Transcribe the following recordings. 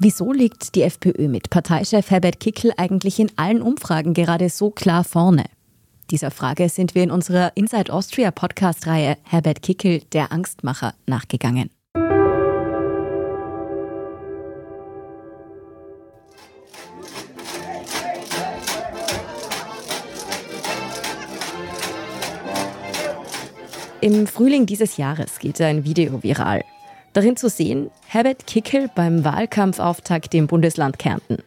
Wieso liegt die FPÖ mit Parteichef Herbert Kickel eigentlich in allen Umfragen gerade so klar vorne? Dieser Frage sind wir in unserer Inside Austria Podcast-Reihe Herbert Kickel, der Angstmacher, nachgegangen. Im Frühling dieses Jahres geht ein Video viral. Darin zu sehen, Herbert Kickel beim Wahlkampfauftakt im Bundesland Kärnten.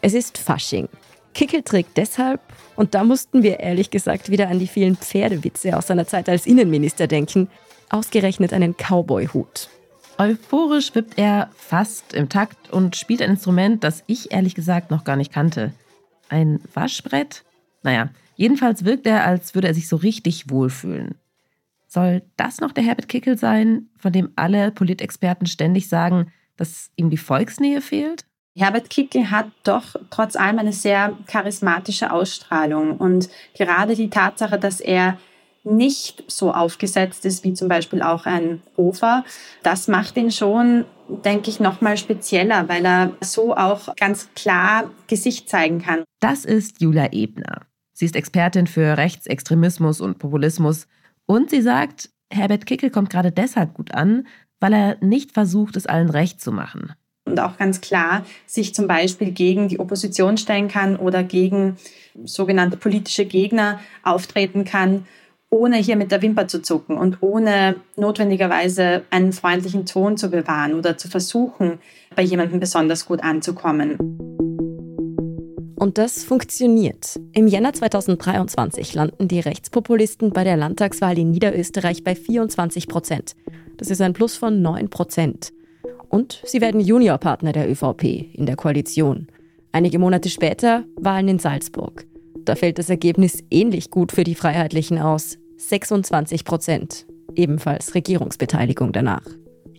Es ist Fasching. Kickel trägt deshalb, und da mussten wir ehrlich gesagt wieder an die vielen Pferdewitze aus seiner Zeit als Innenminister denken, ausgerechnet einen Cowboy-Hut. Euphorisch wippt er fast im Takt und spielt ein Instrument, das ich ehrlich gesagt noch gar nicht kannte. Ein Waschbrett? Naja, jedenfalls wirkt er, als würde er sich so richtig wohlfühlen. Soll das noch der Herbert Kickel sein, von dem alle Politexperten ständig sagen, dass ihm die Volksnähe fehlt? Herbert Kickel hat doch trotz allem eine sehr charismatische Ausstrahlung und gerade die Tatsache, dass er nicht so aufgesetzt ist wie zum Beispiel auch ein Hofer, das macht ihn schon, denke ich, nochmal spezieller, weil er so auch ganz klar Gesicht zeigen kann. Das ist Julia Ebner. Sie ist Expertin für Rechtsextremismus und Populismus und sie sagt, Herbert Kickel kommt gerade deshalb gut an, weil er nicht versucht, es allen recht zu machen. Und auch ganz klar sich zum Beispiel gegen die Opposition stellen kann oder gegen sogenannte politische Gegner auftreten kann, ohne hier mit der Wimper zu zucken und ohne notwendigerweise einen freundlichen Ton zu bewahren oder zu versuchen, bei jemandem besonders gut anzukommen. Und das funktioniert. Im Jänner 2023 landen die Rechtspopulisten bei der Landtagswahl in Niederösterreich bei 24 Prozent. Das ist ein Plus von 9 Prozent. Und sie werden Juniorpartner der ÖVP in der Koalition. Einige Monate später Wahlen in Salzburg. Da fällt das Ergebnis ähnlich gut für die Freiheitlichen aus. 26 Prozent. Ebenfalls Regierungsbeteiligung danach.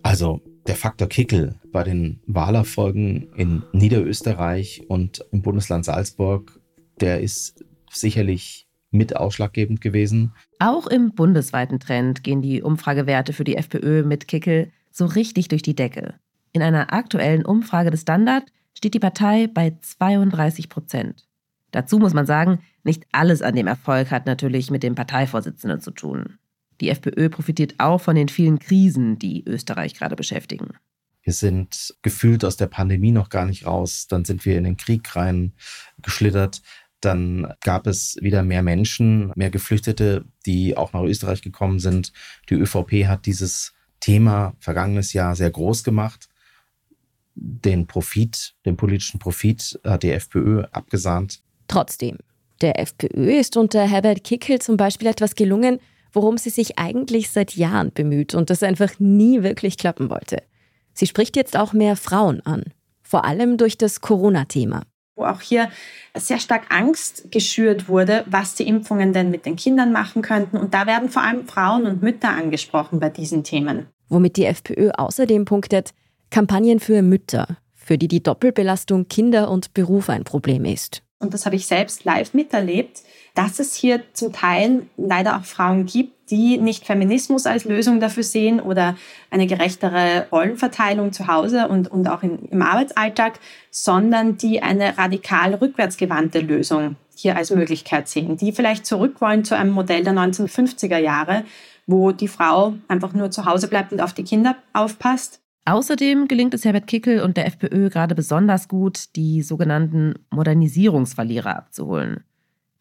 Also der Faktor Kickel bei den Wahlerfolgen in Niederösterreich und im Bundesland Salzburg, der ist sicherlich mit ausschlaggebend gewesen. Auch im bundesweiten Trend gehen die Umfragewerte für die FPÖ mit Kickel so richtig durch die Decke. In einer aktuellen Umfrage des Standard steht die Partei bei 32 Prozent. Dazu muss man sagen, nicht alles an dem Erfolg hat natürlich mit dem Parteivorsitzenden zu tun. Die FPÖ profitiert auch von den vielen Krisen, die Österreich gerade beschäftigen. Wir sind gefühlt aus der Pandemie noch gar nicht raus. Dann sind wir in den Krieg rein geschlittert. Dann gab es wieder mehr Menschen, mehr Geflüchtete, die auch nach Österreich gekommen sind. Die ÖVP hat dieses Thema vergangenes Jahr sehr groß gemacht. Den Profit, den politischen Profit hat die FPÖ abgesahnt. Trotzdem, der FPÖ ist unter Herbert Kickel zum Beispiel etwas gelungen, worum sie sich eigentlich seit Jahren bemüht und das einfach nie wirklich klappen wollte. Sie spricht jetzt auch mehr Frauen an, vor allem durch das Corona-Thema. Wo auch hier sehr stark Angst geschürt wurde, was die Impfungen denn mit den Kindern machen könnten. Und da werden vor allem Frauen und Mütter angesprochen bei diesen Themen. Womit die FPÖ außerdem punktet, Kampagnen für Mütter, für die die Doppelbelastung Kinder und Beruf ein Problem ist. Und das habe ich selbst live miterlebt dass es hier zum Teil leider auch Frauen gibt, die nicht Feminismus als Lösung dafür sehen oder eine gerechtere Rollenverteilung zu Hause und, und auch in, im Arbeitsalltag, sondern die eine radikal rückwärtsgewandte Lösung hier als Möglichkeit sehen, die vielleicht zurück wollen zu einem Modell der 1950er Jahre, wo die Frau einfach nur zu Hause bleibt und auf die Kinder aufpasst. Außerdem gelingt es Herbert Kickel und der FPÖ gerade besonders gut, die sogenannten Modernisierungsverlierer abzuholen.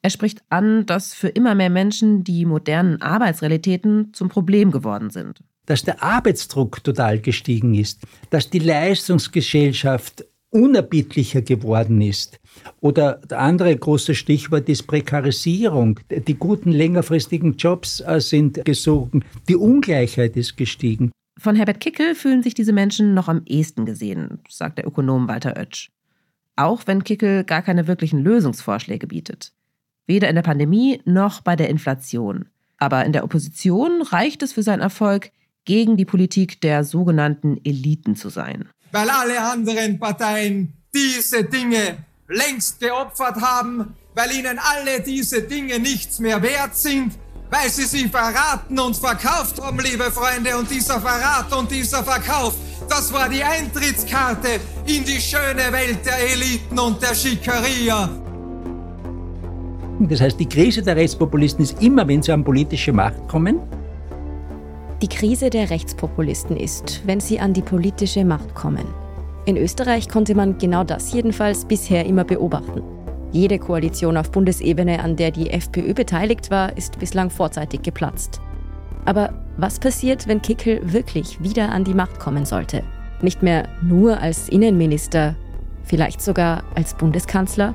Er spricht an, dass für immer mehr Menschen die modernen Arbeitsrealitäten zum Problem geworden sind. Dass der Arbeitsdruck total gestiegen ist, dass die Leistungsgesellschaft unerbittlicher geworden ist. Oder der andere große Stichwort ist Prekarisierung. Die guten längerfristigen Jobs äh, sind gesunken. Die Ungleichheit ist gestiegen. Von Herbert Kickel fühlen sich diese Menschen noch am ehesten gesehen, sagt der Ökonom Walter Oetsch. Auch wenn Kickel gar keine wirklichen Lösungsvorschläge bietet. Weder in der Pandemie noch bei der Inflation. Aber in der Opposition reicht es für seinen Erfolg, gegen die Politik der sogenannten Eliten zu sein. Weil alle anderen Parteien diese Dinge längst geopfert haben, weil ihnen alle diese Dinge nichts mehr wert sind weil sie sie verraten und verkauft haben, liebe Freunde. Und dieser Verrat und dieser Verkauf, das war die Eintrittskarte in die schöne Welt der Eliten und der Schickeria. Das heißt, die Krise der Rechtspopulisten ist immer, wenn sie an politische Macht kommen. Die Krise der Rechtspopulisten ist, wenn sie an die politische Macht kommen. In Österreich konnte man genau das jedenfalls bisher immer beobachten. Jede Koalition auf Bundesebene, an der die FPÖ beteiligt war, ist bislang vorzeitig geplatzt. Aber was passiert, wenn Kickel wirklich wieder an die Macht kommen sollte? Nicht mehr nur als Innenminister, vielleicht sogar als Bundeskanzler?